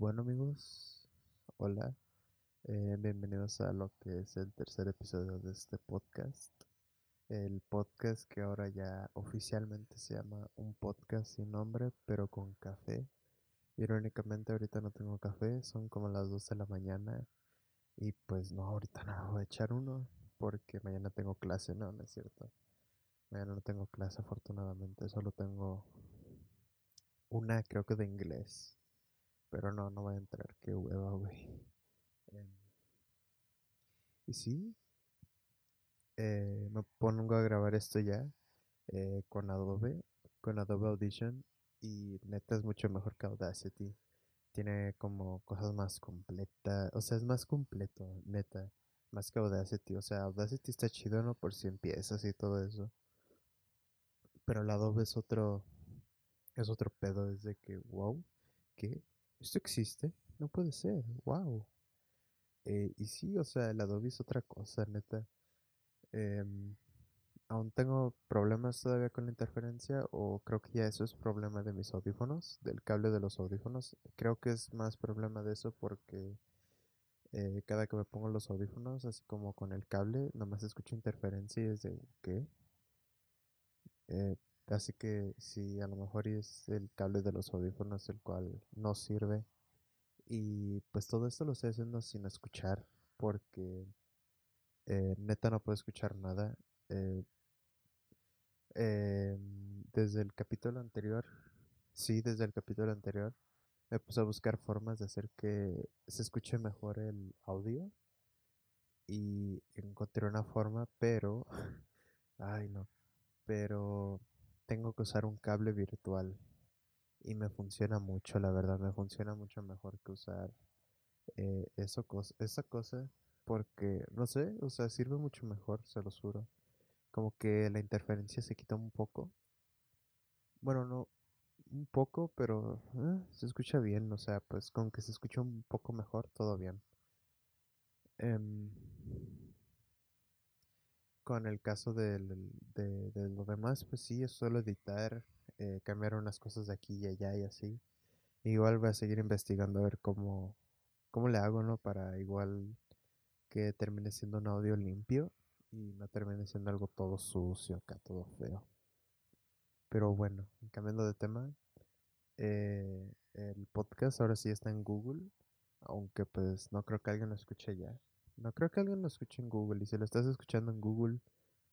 bueno amigos, hola, eh, bienvenidos a lo que es el tercer episodio de este podcast. El podcast que ahora ya oficialmente se llama un podcast sin nombre, pero con café. Irónicamente ahorita no tengo café, son como las 12 de la mañana y pues no, ahorita no voy a echar uno porque mañana tengo clase, no, no es cierto. Mañana no tengo clase afortunadamente, solo tengo una creo que de inglés. Pero no, no voy a entrar, qué hueva, güey. Em, y sí, eh, me pongo a grabar esto ya eh, con Adobe, con Adobe Audition. Y neta es mucho mejor que Audacity. Tiene como cosas más completas, o sea, es más completo, neta, más que Audacity. O sea, Audacity está chido, ¿no? Por si empiezas y todo eso. Pero el Adobe es otro, es otro pedo, es de que, wow, ¿qué? ¿Esto existe? No puede ser, wow. Eh, y sí, o sea, el Adobe es otra cosa, neta. Em, aún tengo problemas todavía con la interferencia o creo que ya eso es problema de mis audífonos, del cable de los audífonos. Creo que es más problema de eso porque eh, cada que me pongo los audífonos, así como con el cable, nomás escucho interferencia y es de ¿qué? Así que sí, a lo mejor es el cable de los audífonos el cual no sirve. Y pues todo esto lo estoy haciendo sin escuchar porque eh, neta no puedo escuchar nada. Eh, em, desde el capítulo anterior, sí, desde el capítulo anterior, me puse a buscar formas de hacer que se escuche mejor el audio y encontré una forma, pero, ay no, pero tengo que usar un cable virtual y me funciona mucho, la verdad, me funciona mucho mejor que usar eh, eso esa cosa porque, no sé, o sea, sirve mucho mejor, se lo juro. Como que la interferencia se quita un poco. Bueno, no un poco, pero eh, se escucha bien, o sea, pues con que se escuche un poco mejor, todo bien. Em, con el caso de, de, lo demás, pues sí, es solo editar, eh, cambiar unas cosas de aquí y allá y así. Igual voy a seguir investigando a ver cómo, cómo le hago, ¿no? Para igual que termine siendo un audio limpio y no termine siendo algo todo sucio acá, todo feo. Pero bueno, cambiando de tema, eh, el podcast ahora sí está en Google, aunque pues no creo que alguien lo escuche ya. No creo que alguien lo escuche en Google y si lo estás escuchando en Google,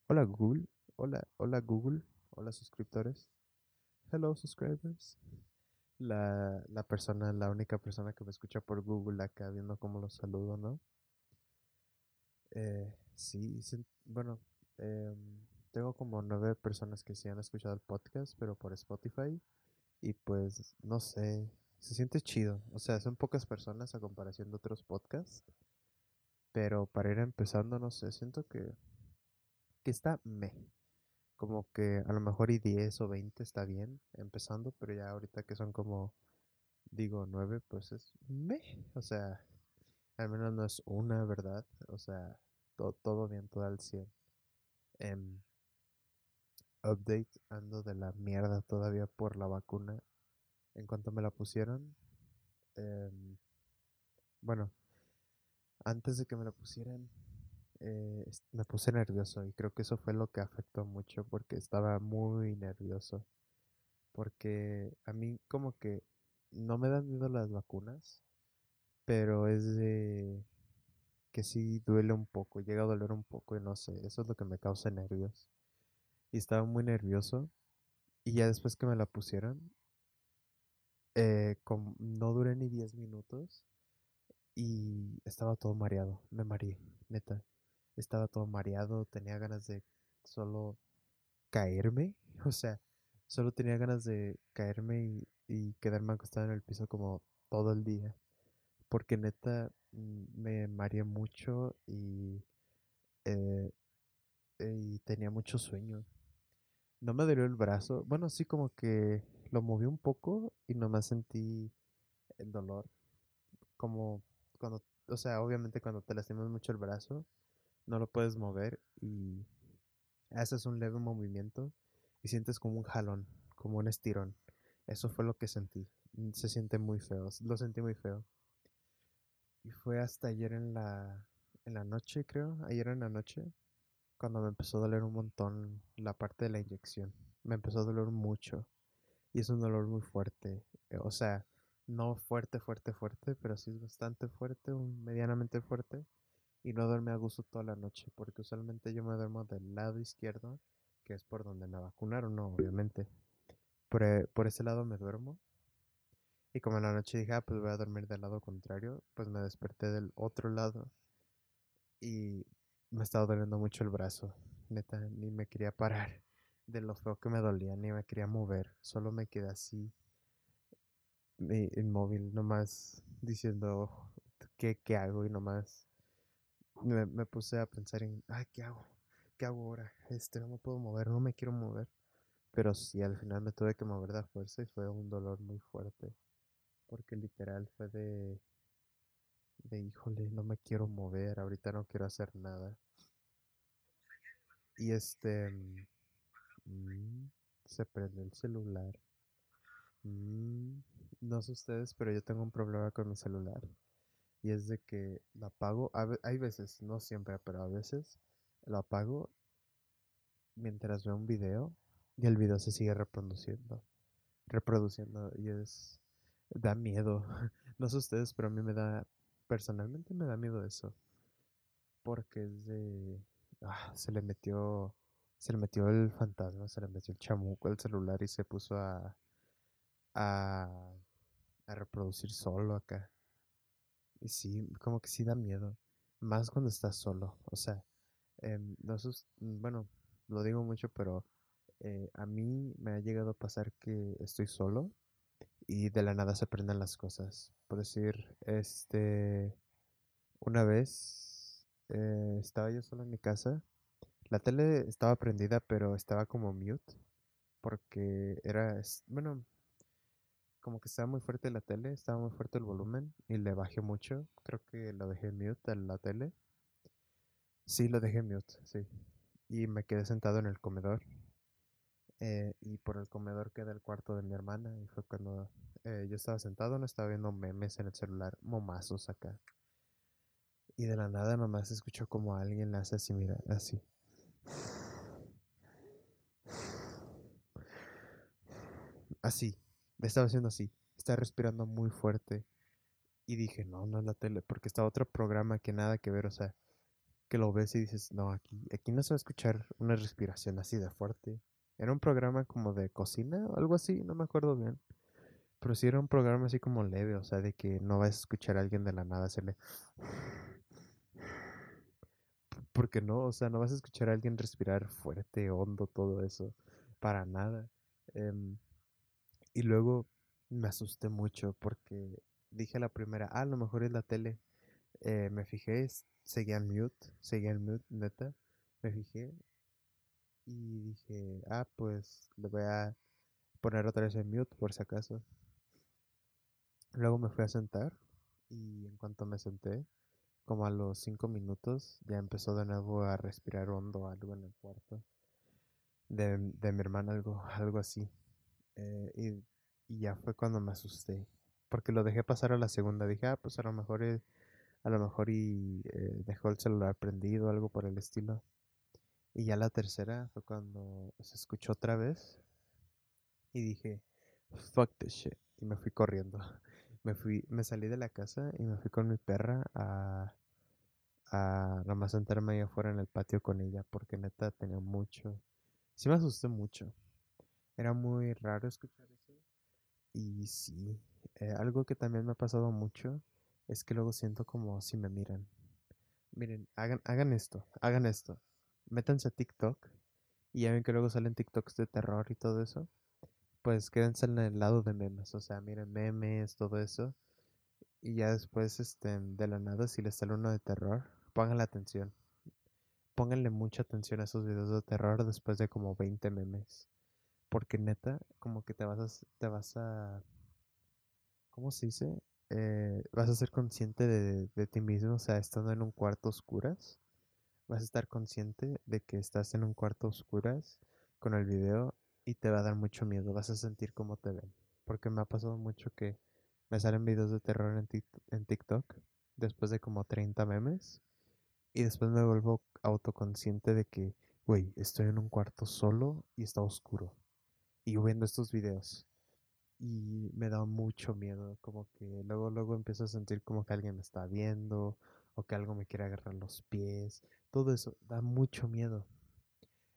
hola Google, hola, hola Google, hola suscriptores, hello subscribers. La, la persona, la única persona que me escucha por Google acá viendo cómo los saludo, ¿no? Eh, sí, bueno, em, tengo como nueve personas que sí han escuchado el podcast, pero por Spotify. Y pues, no sé, se siente chido. O sea, son pocas personas a comparación de otros podcasts. Pero para ir empezando, no sé, siento que, que está me. Como que a lo mejor y 10 o 20 está bien empezando, pero ya ahorita que son como, digo, 9, pues es me. O sea, al menos no es una, ¿verdad? O sea, todo bien, todo al 100. Em, update, ando de la mierda todavía por la vacuna. En cuanto me la pusieron, em, bueno, antes de que me la pusieran, eh, me puse nervioso y creo que eso fue lo que afectó mucho porque estaba muy nervioso. Porque a mí como que no me dan miedo las vacunas, pero es de que sí duele un poco, llega a doler un poco y no sé, eso es lo que me causa nervios. Y estaba muy nervioso y ya después que me la pusieron, eh, no duré ni 10 minutos y estaba todo mareado, me mareé, neta. Estaba todo mareado, tenía ganas de solo caerme, o sea, solo tenía ganas de caerme y, y quedarme acostado en el piso como todo el día porque neta mm, me mareé mucho y, eh, y tenía mucho sueño. No me dolió el brazo, bueno, sí como que lo moví un poco y nomás sentí el dolor, como cuando, o sea, obviamente cuando te lastimas mucho el brazo, no lo puedes mover y haces un leve movimiento y sientes como un jalón, como un estirón. Eso fue lo que sentí. mm, se siente muy feo, lo sentí muy feo. Y fue hasta ayer en la, en la noche, creo, ayer en la noche, cuando me empezó a doler un montón la parte de la inyección. Me empezó a doler mucho. Y es un dolor muy fuerte. eh, O sea, no fuerte, fuerte, fuerte, pero sí es bastante fuerte, medianamente fuerte. Y no duerme a gusto toda la noche, porque usualmente yo me duermo del lado izquierdo, que es por donde me vacunaron, no, obviamente. Por, e- por ese lado me duermo. Y como en la noche dije, ah, pues voy a dormir del lado contrario, pues me desperté del otro lado y me estaba doliendo mucho el brazo. Neta, ni me quería parar de lo feo que me dolía, ni me quería mover. Solo me quedé así, inmóvil, nomás diciendo, ¿qué, qué hago? Y nomás me, me puse a pensar en, ay, ¿qué hago? ¿Qué hago ahora? Este, no me puedo mover, no me quiero mover. Pero sí, al final me tuve que mover de fuerza y fue un dolor muy fuerte. Porque literal fue de, de, híjole, no me quiero mover, ahorita no quiero hacer nada. Y este, mm, se prende el celular. Mm, no sé ustedes, pero yo tengo un problema con mi celular. Y es de que lo apago, hay veces, no siempre, pero a veces lo apago mientras veo un video y el video se sigue reproduciendo, reproduciendo y es, da miedo. No sé ustedes, pero a mí me da, personalmente me da miedo eso, porque es de, ah, se le metió, se le metió el fantasma, se le metió el chamuco al celular y se puso a, a, a reproducir solo acá. Y sí, como que sí da miedo, más cuando estás solo, o sea, em, no sé, us- mm, bueno, lo digo mucho, pero eh, a mí me ha llegado a pasar que estoy solo y de la nada se prenden las cosas. Por decir, este, una vez eh, estaba yo solo en mi casa, la tele estaba prendida, pero estaba como mute, porque era, bueno, como que estaba muy fuerte la tele, estaba muy fuerte el volumen y le bajé mucho. Creo que lo dejé mute a la tele. Sí, lo dejé mute, sí. Y me quedé sentado en el comedor. eh, y por el comedor queda el cuarto de mi hermana. Y fue cuando eh, yo estaba sentado, no estaba viendo memes en el celular, momazos acá. Y de la nada nomás escucho como alguien le hace así, mira, así. Así. Le estaba haciendo así. Estaba respirando muy fuerte. Y dije, no, no es la tele, porque está otro programa que nada que ver, o sea, que lo ves y dices, no, aquí, aquí no se va a escuchar una respiración así de fuerte. Era un programa como de cocina o algo así, no me acuerdo bien. Pero sí era un programa así como leve, o sea, de que no vas a escuchar a alguien de la nada hacerle... Porque no, o sea, no vas a escuchar a alguien respirar fuerte, hondo, todo eso, para nada. Em, y luego me asusté mucho porque dije a la primera, ah, a lo mejor es la tele. Eh, me fijé, seguía en mute, seguía en mute, neta. Me fijé y dije, ah, pues le voy a poner otra vez en mute por si acaso. Luego me fui a sentar y en cuanto me senté, como a los cinco minutos, ya empezó de nuevo a respirar hondo algo en el cuarto de, de mi hermana, algo, algo así. Eh, y, ya fue cuando me asusté, porque lo dejé pasar a la segunda. Dije, ah, pues a lo mejor, eh, a lo mejor y eh, dejó el celular prendido, algo por el estilo. Y ya la tercera fue cuando se escuchó otra vez y dije, fuck this shit. Y me fui corriendo. Me fui, me salí de la casa y me fui con mi perra a, a nomás sentarme ahí afuera en el patio con ella, porque neta tenía mucho. Sí me asusté mucho. Era muy raro escuchar eso. Y sí, eh, algo que también me ha pasado mucho es que luego siento como si me miran. Miren, hagan, hagan esto, hagan esto. Métanse a TikTok y ya ven que luego salen TikToks de terror y todo eso. Pues quédense en el lado de memes, o sea, miren memes, todo eso. Y ya después, este, de la nada, si les sale uno de terror, pongan la atención. Pónganle mucha atención a esos videos de terror después de como 20 memes. Porque neta, como que te vas a, te vas a, ¿cómo se dice? Eh, vas a ser consciente de, ti mismo, o sea, estando en un cuarto oscuras, vas a estar consciente de que estás en un cuarto oscuras con el video y te va a dar mucho miedo, vas a sentir cómo te ven. porque me ha pasado mucho que me salen videos de terror en, en TikTok después de como 30 memes y después me vuelvo autoconsciente de que, güey, estoy en un cuarto solo y está oscuro y viendo estos videos y me da mucho miedo, como que luego luego empiezo a sentir como que alguien me está viendo o que algo me quiere agarrar los pies, todo eso da mucho miedo.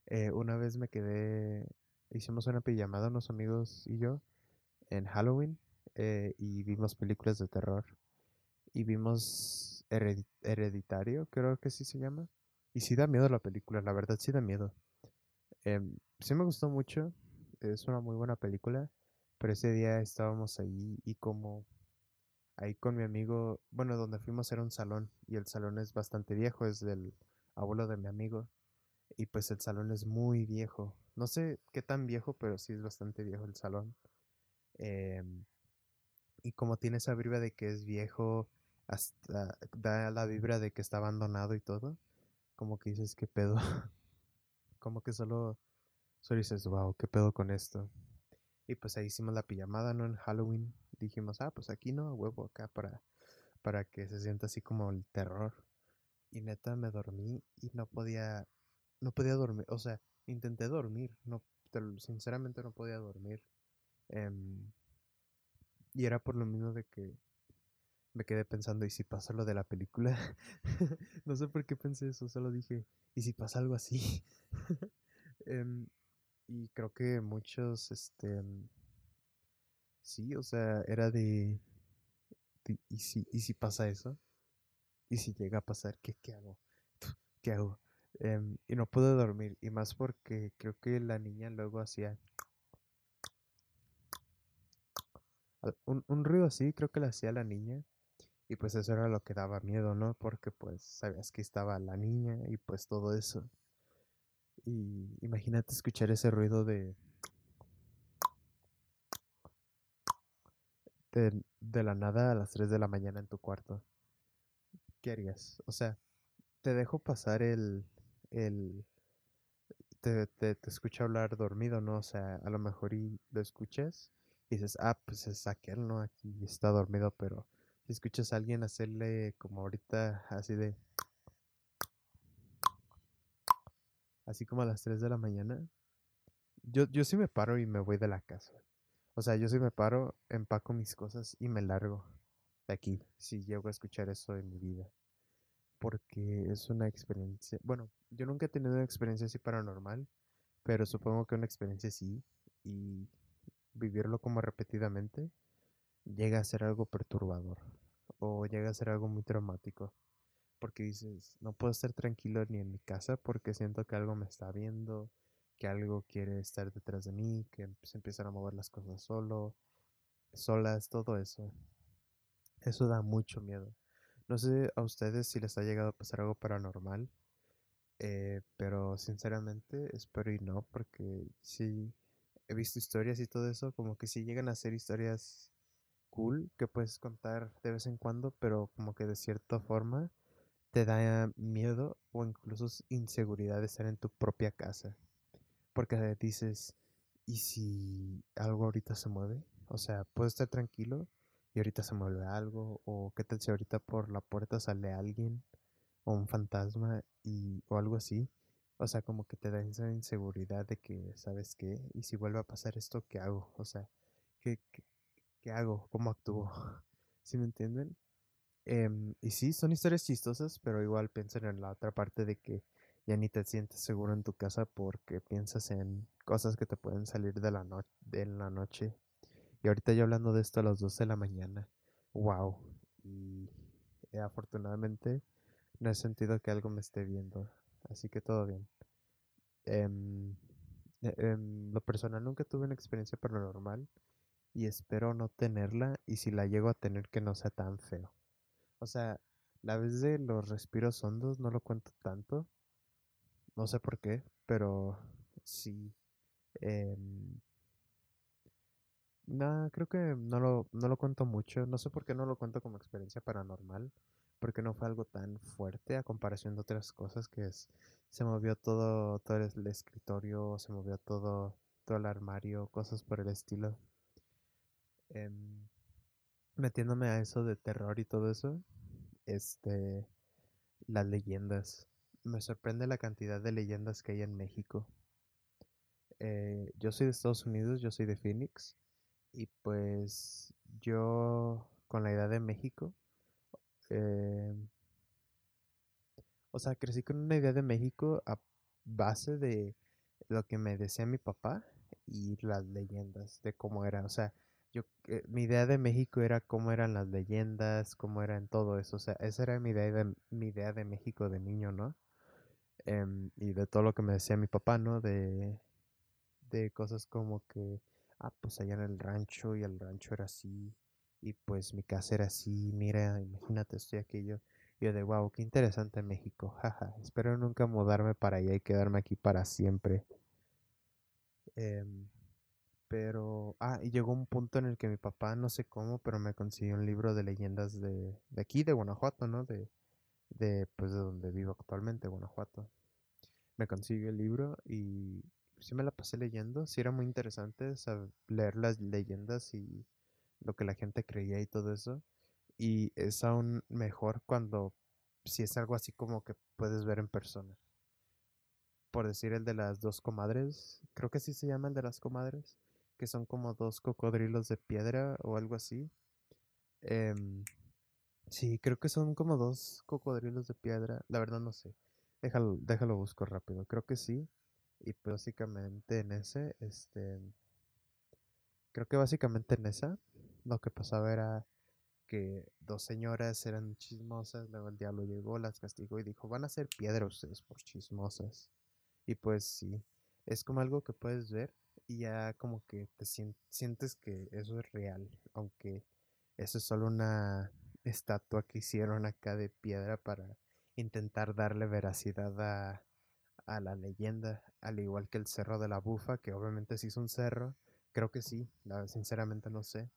Eh, una vez me quedé, hicimos una pijamada unos amigos y yo en Halloween eh, y vimos películas de terror y vimos Hereditario, creo que sí se llama. Y sí da miedo la película, la verdad sí da miedo. Em, sí me gustó mucho, es una muy buena película, pero ese día estábamos ahí y como ahí con mi amigo, bueno, donde fuimos era un salón y el salón es bastante viejo, es del abuelo de mi amigo y pues el salón es muy viejo. No sé qué tan viejo, pero sí es bastante viejo el salón. Em, y como tiene esa vibra de que es viejo, hasta da la vibra de que está abandonado y todo, como que dices, ¿qué pedo? como que solo, solo dices, wow, ¿qué pedo con esto? Y pues ahí hicimos la pijamada, ¿no? En Halloween dijimos, ah, pues aquí no, huevo, acá para, para que se sienta así como el terror. Y neta me dormí y no podía, no podía dormir, o sea, intenté dormir, no, sinceramente no podía dormir. Em, y era por lo mismo de que me quedé pensando, ¿y si pasa lo de la película? no sé por qué pensé eso, solo dije, ¿y si pasa algo así? Em, y creo que muchos, este, sí, o sea, era de, ¿y si, ¿y si pasa eso? ¿Y si llega a pasar? ¿Qué, qué hago? ¿Qué hago? Em, y no pude dormir, y más porque creo que la niña luego hacía un, un ruido así, creo que le hacía la niña. Y pues eso era lo que daba miedo, ¿no? Porque pues sabías que estaba la niña y pues todo eso. Y imagínate escuchar ese ruido de, de, la nada a las 3 de la mañana en tu cuarto. ¿Qué harías? O sea, te dejo pasar el, el, te, te, te escucho hablar dormido, ¿no? O sea, a lo mejor y lo escuchas y dices, ah, pues es aquel, ¿no? Aquí está dormido, pero si escuchas a alguien hacerle como ahorita, así de... Así como a las 3 de la mañana, yo, yo sí me paro y me voy de la casa. O sea, yo sí me paro, empaco mis cosas y me largo de aquí, si llego a escuchar eso en mi vida. Porque es una experiencia, bueno, yo nunca he tenido una experiencia así paranormal, pero supongo que una experiencia sí. Y vivirlo como repetidamente llega a ser algo perturbador o llega a ser algo muy traumático. Porque dices, no puedo estar tranquilo ni en mi casa porque siento que algo me está viendo, que algo quiere estar detrás de mí, que se empiezan a mover las cosas solo, solas, todo eso. Eso da mucho miedo. No sé a ustedes si les ha llegado a pasar algo paranormal, eh, pero sinceramente espero y no, porque sí he visto historias y todo eso, como que sí llegan a ser historias cool que puedes contar de vez en cuando, pero como que de cierta forma te da miedo o incluso inseguridad de estar en tu propia casa. Porque dices, ¿y si algo ahorita se mueve? O sea, puedo estar tranquilo y ahorita se mueve algo, o qué tal si ahorita por la puerta sale alguien, o un fantasma, y, o algo así. O sea, como que te da esa inseguridad de que, ¿sabes qué? ¿Y si vuelve a pasar esto, qué hago? O sea, ¿qué, qué, ¿qué hago? ¿Cómo actúo? ¿Sí me entienden? Em, y sí, son historias chistosas, pero igual piensan en la otra parte de que ya ni te sientes seguro en tu casa porque piensas en cosas que te pueden salir de la, no de la noche. Y ahorita yo hablando de esto a las 12 de la mañana. ¡Wow! Y afortunadamente no he sentido que algo me esté viendo. Así que todo bien. en em, lo personal nunca tuve una experiencia paranormal y espero no tenerla y si la llego a tener que no sea tan feo. O sea, la vez de los respiros hondos no lo cuento tanto, no sé por qué, pero sí. Eh, Nada, creo que no lo, no lo cuento mucho, no sé por qué no lo cuento como experiencia paranormal, porque no fue algo tan fuerte a comparación de otras cosas que es, se movió todo, todo el escritorio, se movió todo, todo el armario, cosas por el estilo. em, metiéndome a eso de terror y todo eso, este, las leyendas. Me sorprende la cantidad de leyendas que hay en México. Eh, yo soy de Estados Unidos, yo soy de Phoenix, y pues yo con la idea de México, eh, o sea, crecí con una idea de México a base de lo que me decía mi papá y las leyendas de cómo era. O sea, yo, eh, mi idea de México era cómo eran las leyendas, cómo eran todo eso. O sea, esa era mi idea de, mi idea de México de niño, ¿no? Em, y de todo lo que me decía mi papá, ¿no? De, de cosas como que, ah, pues allá en el rancho y el rancho era así. Y pues mi casa era así, mira, imagínate, estoy aquí yo. Yo de, wow, qué interesante México, jaja. Espero nunca mudarme para allá y quedarme aquí para siempre. Em, pero, ah, y llegó un punto en el que mi papá, no sé cómo, pero me consiguió un libro de leyendas de, de aquí, de Guanajuato, ¿no? De, de, pues, de donde vivo actualmente, Guanajuato. Me consiguió el libro y sí me la pasé leyendo. Sí era muy interesante leer las leyendas y lo que la gente creía y todo eso. Y es aún mejor cuando, si es algo así como que puedes ver en persona por decir el de las dos comadres, creo que sí se llama el de las comadres, que son como dos cocodrilos de piedra o algo así. Em, sí, creo que son como dos cocodrilos de piedra, la verdad no sé. Déjalo, déjalo busco rápido, creo que sí. Y básicamente en ese, este, creo que básicamente en esa, lo que pasaba era que dos señoras eran chismosas, luego el diablo llegó, las castigó y dijo, van a ser piedra ustedes por chismosas. Y pues sí, es como algo que puedes ver y ya como que te sientes que eso es real, aunque eso es solo una estatua que hicieron acá de piedra para intentar darle veracidad a, a la leyenda, al igual que el Cerro de la Bufa, que obviamente sí es un cerro, creo que sí, sinceramente no sé,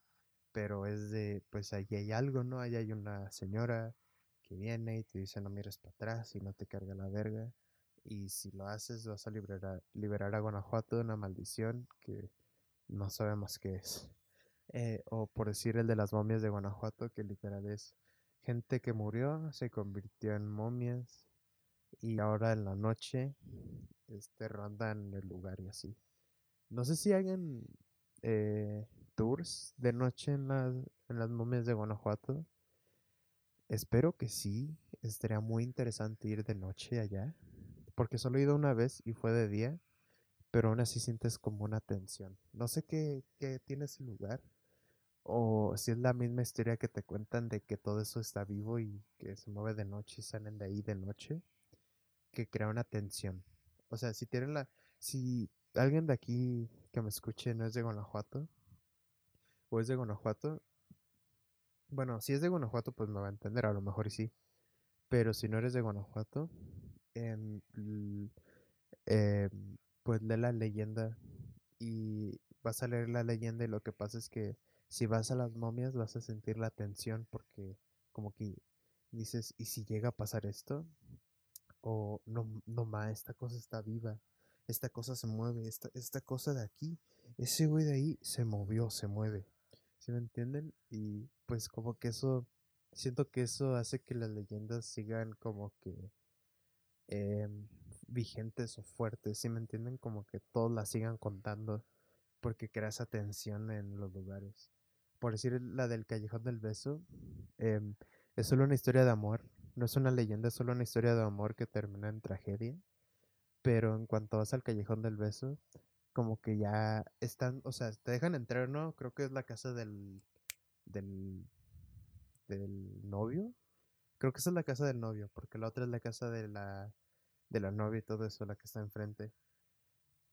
pero es de, pues allí hay algo, ¿no? Allí hay una señora que viene y te dice no mires para atrás y no te carga la verga y si lo haces vas a liberar, liberar a Guanajuato de una maldición que no sabemos qué es. Eh, o por decir el de las momias de Guanajuato, que literal es gente que murió, se convirtió en momias y ahora en la noche este, rondan el lugar y así. No sé si hagan eh, tours de noche en las, en las momias de Guanajuato. Espero que sí, estaría muy interesante ir de noche allá porque solo he ido una vez y fue de día, pero aún así sientes como una tensión. No sé qué, qué tiene ese lugar, o si es la misma historia que te cuentan de que todo eso está vivo y que se mueve de noche y salen de ahí de noche, que crea una tensión. O sea, si tienen la, si alguien de aquí que me escuche no es de Guanajuato, o es de Guanajuato, bueno, si es de Guanajuato, pues me va a entender, a lo mejor sí. Pero si no eres de Guanajuato, em, em, pues lee la leyenda y vas a leer la leyenda y lo que pasa es que si vas a las momias vas a sentir la tensión porque como que dices, ¿y si llega a pasar esto? O no, no ma, esta cosa está viva, esta cosa se mueve, esta, esta cosa de aquí, ese güey de ahí se movió, se mueve. ¿Sí me entienden? Y pues como que eso, siento que eso hace que las leyendas sigan como que Em, vigentes o fuertes, si me entienden? Como que todos la sigan contando porque crea esa tensión en los lugares. Por decir la del Callejón del Beso, em, es solo una historia de amor, no es una leyenda, es solo una historia de amor que termina en tragedia. Pero en cuanto vas al Callejón del Beso, como que ya están, o sea, te dejan entrar, ¿no? Creo que es la casa del, del, del novio, Creo que esa es la casa del novio, porque la otra es la casa de la, de la novia y todo eso, la que está enfrente.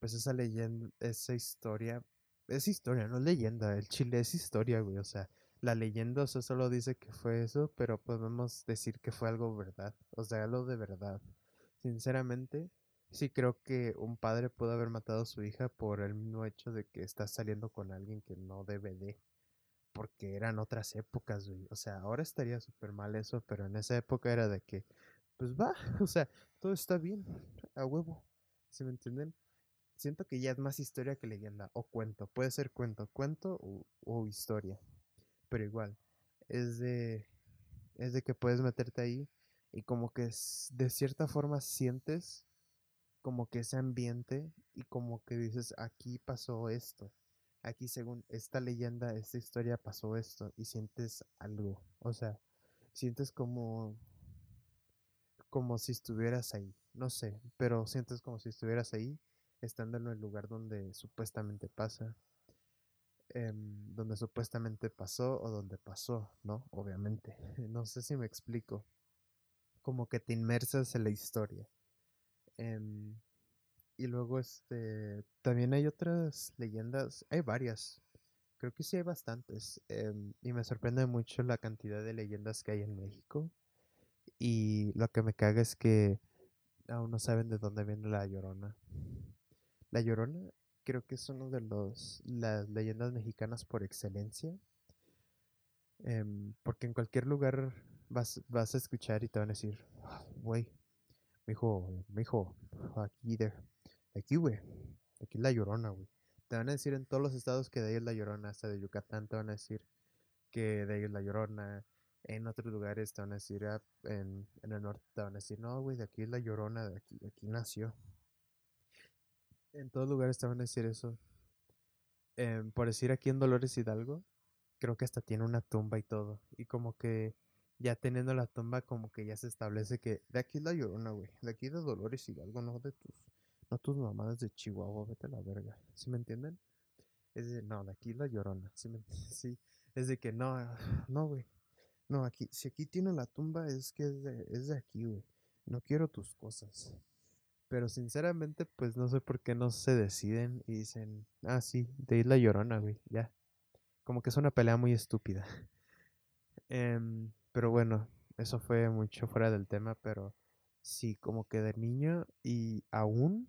Pues esa leyenda, esa historia, es historia, no es leyenda. El chile es historia, güey. O sea, la leyenda, o solo dice que fue eso, pero podemos decir que fue algo verdad. O sea, algo de verdad. Sinceramente, sí creo que un padre pudo haber matado a su hija por el mismo hecho de que está saliendo con alguien que no debe de porque eran otras épocas, güey. O sea, ahora estaría súper mal eso, pero en esa época era de que, pues va, o sea, todo está bien, a huevo. ¿Sí me entienden? siento que ya es más historia que leyenda o cuento. Puede ser cuento, cuento o, o historia. Pero igual, es de, es de que puedes meterte ahí y como que de cierta forma sientes como que ese ambiente y como que dices, aquí pasó esto. Aquí según esta leyenda, esta historia pasó esto y sientes algo. O sea, sientes como como si estuvieras ahí. No sé, pero sientes como si estuvieras ahí, estando en el lugar donde supuestamente pasa, em, donde supuestamente pasó o donde pasó, ¿no? Obviamente. No sé si me explico. Como que te inmersas en la historia. Em, y luego, este, también hay otras leyendas, hay varias. Creo que sí hay bastantes. Em, y me sorprende mucho la cantidad de leyendas que hay en México. Y lo que me caga es que aún no saben de dónde viene la Llorona. La Llorona creo que es uno de los las leyendas mexicanas por excelencia. Em, porque en cualquier lugar vas, vas a escuchar y te van a decir, güey, mi hijo, mi hijo, aquí de, aquí, güey, aquí es la Llorona, güey. Te van a decir en todos los estados que de ahí es la Llorona, hasta de Yucatán te van a decir que de ahí es la Llorona, en otros lugares te van a decir, ah, en, el norte te van a decir, no, güey, de aquí es la llorona, de aquí, aquí nació. En todos lugares te van a decir eso. Em, por decir aquí en Dolores Hidalgo, creo que hasta tiene una tumba y todo. Y como que ya teniendo la tumba, como que ya se establece que de aquí es la llorona, güey. De aquí de Dolores Hidalgo, no de tus, no tus mamadas de Chihuahua, vete a la verga. ¿Sí me entienden? Es de, no, de aquí es la llorona. ¿Sí, me, sí, es de que no, no, güey. No, aquí, si aquí tiene la tumba es que es de, es de aquí, güey. No quiero tus cosas. Pero sinceramente, pues no sé por qué no se deciden y dicen, ah, sí, de Isla Llorona, güey, ya. Como que es una pelea muy estúpida. Em, pero bueno, eso fue mucho fuera del tema, pero sí, como que de niño y aún,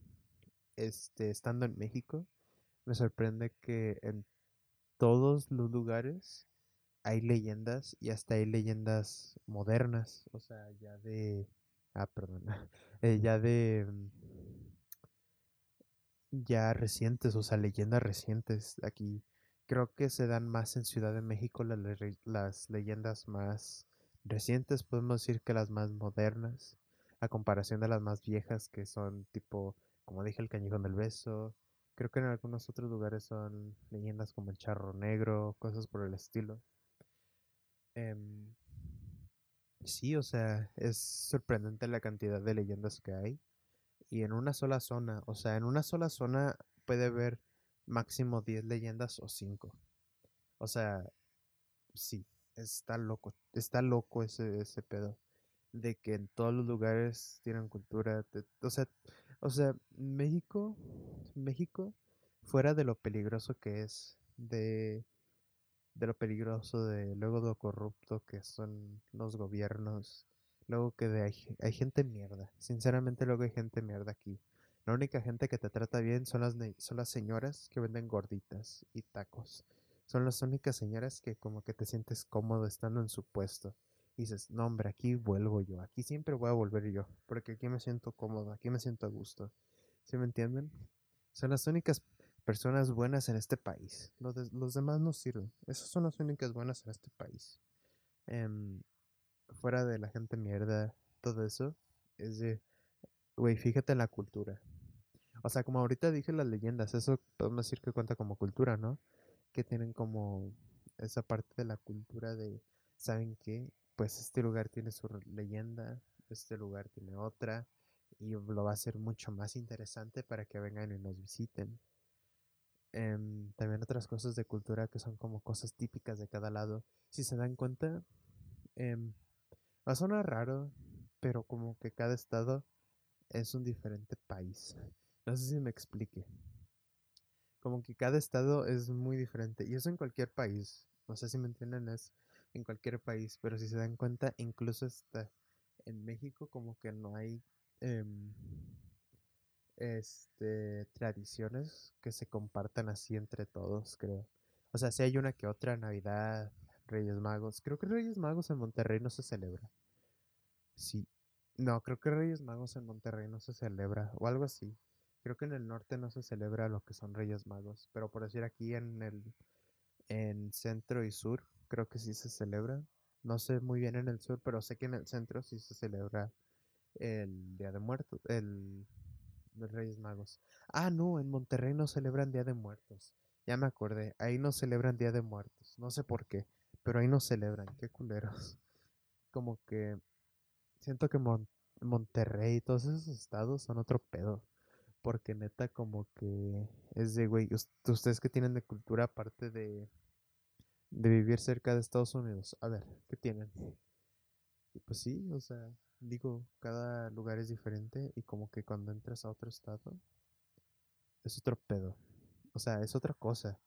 este, estando en México, me sorprende que en todos los lugares hay leyendas y hasta hay leyendas modernas, o sea, ya de... Ah, perdón, eh, ya de... Mm, ya recientes, o sea, leyendas recientes. Aquí creo que se dan más en Ciudad de México las, las leyendas más recientes, podemos decir que las más modernas, a comparación de las más viejas que son tipo, como dije, el Cañón del Beso. Creo que en algunos otros lugares son leyendas como el Charro Negro, cosas por el estilo. Em, sí, o sea, es sorprendente la cantidad de leyendas que hay. Y en una sola zona, o sea, en una sola zona puede haber máximo 10 leyendas o 5. O sea, sí, está loco, está loco ese, ese pedo. De que en todos los lugares tienen cultura. o sea, o sea, México, México, fuera de lo peligroso que es, de de lo peligroso, de luego de lo corrupto que son los gobiernos, luego que de, hay, hay, gente mierda, sinceramente luego hay gente mierda aquí. La única gente que te trata bien son las, son las señoras que venden gorditas y tacos. Son las únicas señoras que como que te sientes cómodo estando en su puesto. Y dices, no hombre, aquí vuelvo yo, aquí siempre voy a volver yo, porque aquí me siento cómodo, aquí me siento a gusto. ¿Sí me entienden? Son las únicas personas buenas en este país. Los, los demás no sirven. Esas son las únicas buenas en este país. Em, fuera de la gente mierda, todo eso, es de, güey, fíjate en la cultura. O sea, como ahorita dije las leyendas, eso podemos decir que cuenta como cultura, ¿no? Que tienen como esa parte de la cultura de, ¿saben qué? Pues este lugar tiene su leyenda, este lugar tiene otra, y lo va a hacer mucho más interesante para que vengan y nos visiten. Em, también otras cosas de cultura que son como cosas típicas de cada lado. Si se dan cuenta, eh, va a sonar raro, pero como que cada estado es un diferente país. No sé si me explique. Como que cada estado es muy diferente. Y eso en cualquier país. No sé si me entienden, es en cualquier país. Pero si se dan cuenta, incluso está en México como que no hay... Eh, este, tradiciones que se compartan así entre todos, creo. O sea, si hay una que otra, Navidad, Reyes Magos. Creo que Reyes Magos en Monterrey no se celebra. Sí. No, creo que Reyes Magos en Monterrey no se celebra. O algo así. Creo que en el norte no se celebra lo que son Reyes Magos, pero por decir aquí en el en centro y sur, creo que sí se celebra. No sé muy bien en el sur, pero sé que en el centro sí se celebra el Día de Muertos, el de Reyes Magos. Ah, no, en Monterrey no celebran Día de Muertos. Ya me acordé, ahí no celebran Día de Muertos. No sé por qué, pero ahí no celebran. Qué culeros. Como que siento que Monterrey y todos esos estados son otro pedo. Porque neta como que es de, güey, ustedes que tienen de cultura aparte de, de vivir cerca de Estados Unidos. A ver, ¿qué tienen? Pues sí, o sea, digo, cada lugar es diferente y como que cuando entras a otro estado es otro pedo. O sea, es otra cosa.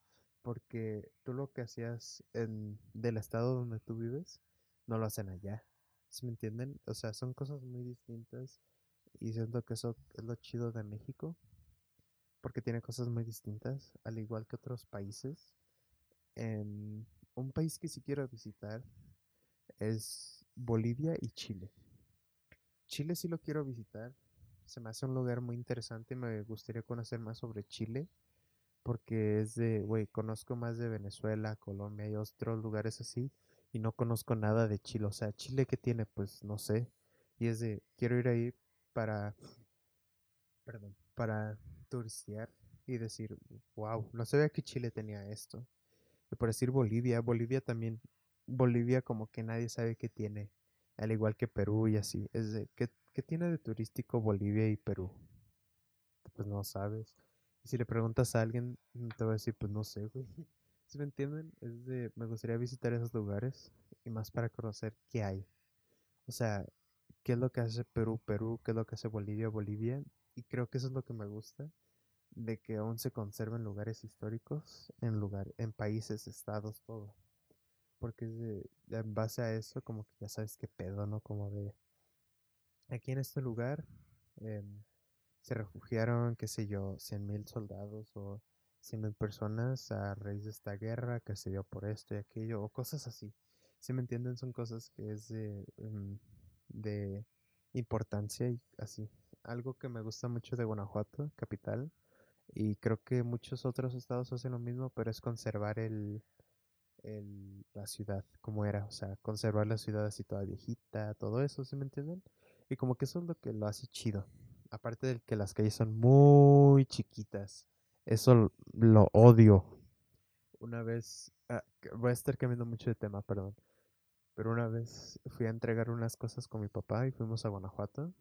Porque tú lo que hacías en, del estado donde tú vives, no lo hacen allá. ¿Sí me entienden? O sea, son cosas muy distintas y siento que eso es lo chido de México. Porque tiene cosas muy distintas, al igual que otros países. En un país que sí quiero visitar es Bolivia y Chile. Chile sí lo quiero visitar. Se me hace un lugar muy interesante me gustaría conocer más sobre Chile. Porque es de, güey, conozco más de Venezuela, Colombia y otros lugares así. Y no conozco nada de Chile. O sea, Chile que tiene, pues no sé. Y es de, quiero ir ahí para, perdón, para turistear y decir, wow, no sabía que Chile tenía esto. Y por decir Bolivia, Bolivia también, Bolivia como que nadie sabe qué tiene al igual que Perú y así. Es de, ¿qué, tiene de turístico Bolivia y Perú? Pues no sabes. Y si le preguntas a alguien, mm, te va a decir, pues no sé, güey. ¿Sí me entienden? Es de, me gustaría visitar esos lugares y más para conocer qué hay. O sea, qué es lo que hace Perú, Perú, qué es lo que hace Bolivia, Bolivia. Y creo que eso es lo que me gusta, de que aún se conserven lugares históricos en lugar, en países, estados, todo porque en base a eso como que ya sabes qué pedo, ¿no? Como de aquí en este lugar em, se refugiaron, qué sé yo, cien mil soldados o cien mil personas a raíz de esta guerra que se dio por esto y aquello o cosas así. Si me entienden, son cosas que es de, em, de importancia y así. Algo que me gusta mucho de Guanajuato, capital, y creo que muchos otros estados hacen lo mismo, pero es conservar el, la ciudad como era, o sea, conservar la ciudad así toda viejita, todo eso, ¿sí me entienden? Y como que eso es lo que lo hace chido. Aparte de que las calles son muy chiquitas, eso lo odio. Una vez, ah, voy a estar cambiando mucho de tema, perdón, pero una vez fui a entregar unas cosas con mi papá y fuimos a Guanajuato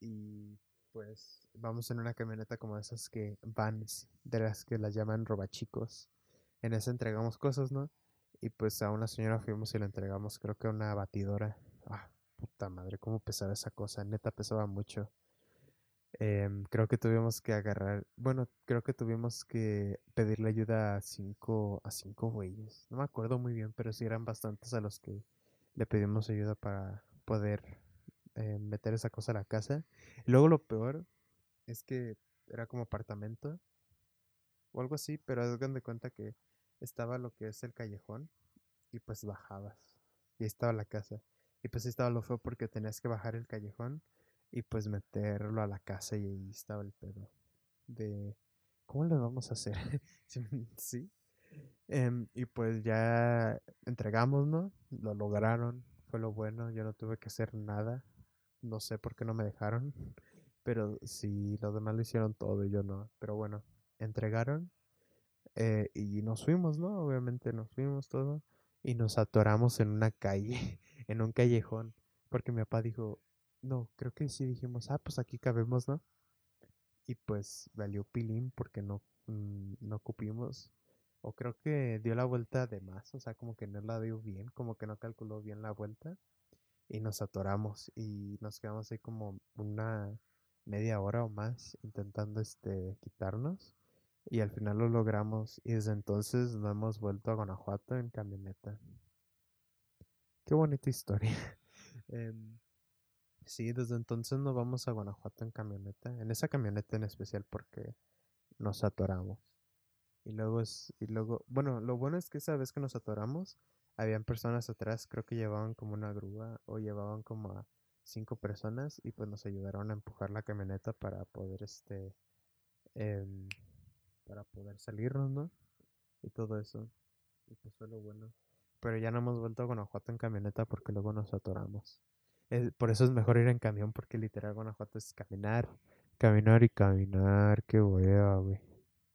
y pues vamos en una camioneta como esas que vans, de las que las llaman robachicos en ese entregamos cosas, ¿no? Y pues a una señora fuimos y le entregamos, creo que una batidora. Ah, puta madre, cómo pesaba esa cosa. Neta pesaba mucho. Em, creo que tuvimos que agarrar, bueno, creo que tuvimos que pedirle ayuda a cinco, a cinco güeyes. No me acuerdo muy bien, pero sí eran bastantes a los que le pedimos ayuda para poder eh, meter esa cosa a la casa. Luego lo peor es que era como apartamento o algo así, pero hagan de cuenta que estaba lo que es el callejón y pues bajabas y ahí estaba la casa. Y pues ahí estaba lo feo porque tenías que bajar el callejón y pues meterlo a la casa y ahí estaba el pedo de cómo le vamos a hacer sí em, y pues ya entregamos no lo lograron fue lo bueno yo no tuve que hacer nada no sé por qué no me dejaron pero sí los demás lo hicieron todo y yo no pero bueno entregaron eh, y nos fuimos, ¿no? Obviamente nos fuimos todo y nos atoramos en una calle, en un callejón, porque mi papá dijo, no, creo que sí dijimos, ah, pues aquí cabemos, ¿no? Y pues valió pilín porque no, mm, no cupimos, o creo que dio la vuelta de más, o sea, como que no la dio bien, como que no calculó bien la vuelta y nos atoramos y nos quedamos ahí como una media hora o más intentando este quitarnos y al final lo logramos y desde entonces no hemos vuelto a Guanajuato en camioneta. Qué bonita historia. Em, sí, desde entonces no vamos a Guanajuato en camioneta, en esa camioneta en especial porque nos atoramos. Y luego es, y luego, bueno, lo bueno es que esa vez que nos atoramos, habían personas atrás, creo que llevaban como una grúa o llevaban como a cinco personas y pues nos ayudaron a empujar la camioneta para poder este em, para poder salirnos, ¿no? Y todo eso. Y pues fue lo bueno. Pero ya no hemos vuelto a Guanajuato en camioneta porque luego nos atoramos. por eso es mejor ir en camión porque literal Guanajuato es caminar, caminar y caminar. Qué wea, güey.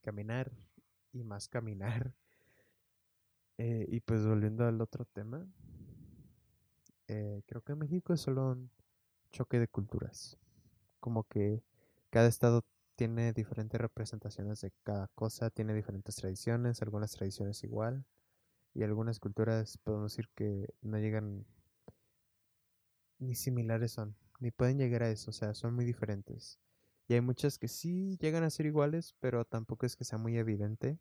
Caminar y más caminar. Eh, y pues volviendo al otro tema, eh, creo que México es solo un choque de culturas. Como que cada estado tiene diferentes representaciones de cada cosa, tiene diferentes tradiciones, algunas tradiciones igual, y algunas culturas podemos decir que no llegan ni similares son, ni pueden llegar a eso, o sea, son muy diferentes. Y hay muchas que sí llegan a ser iguales, pero tampoco es que sea muy evidente.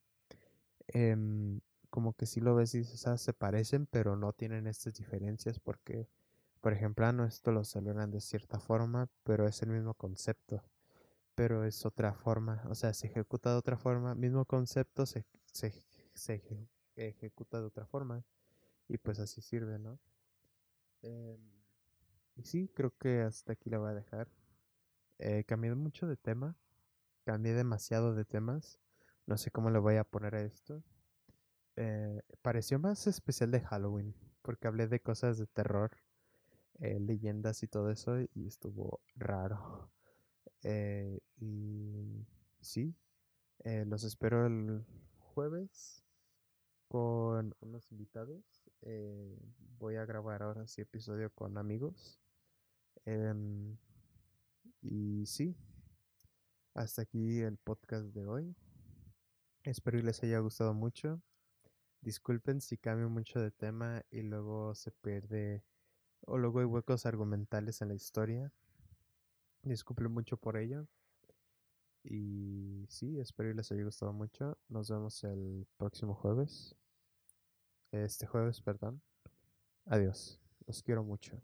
Em, como que sí lo ves y dices, ah, se parecen, pero no tienen estas diferencias porque, por ejemplo, ah, no, esto lo celebran de cierta forma, pero es el mismo concepto, pero es otra forma, o sea, se ejecuta de otra forma, mismo concepto se, se, se ejecuta de otra forma y pues así sirve, ¿no? Em, y sí, creo que hasta aquí la voy a dejar. Eh, cambié mucho de tema, cambié demasiado de temas, no sé cómo le voy a poner a esto. Eh, pareció más especial de Halloween, porque hablé de cosas de terror, eh, leyendas y todo eso, y estuvo raro. Eh, y sí, los espero el jueves con unos invitados. voy a grabar ahora sí episodio con amigos. Em, y sí, hasta aquí el podcast de hoy. Espero que les haya gustado mucho. Disculpen si cambio mucho de tema y luego se pierde o luego hay huecos argumentales en la historia. Disculpen mucho por ello. Y sí, espero que les haya gustado mucho. Nos vemos el próximo jueves. Este jueves, perdón. Adiós. Los quiero mucho.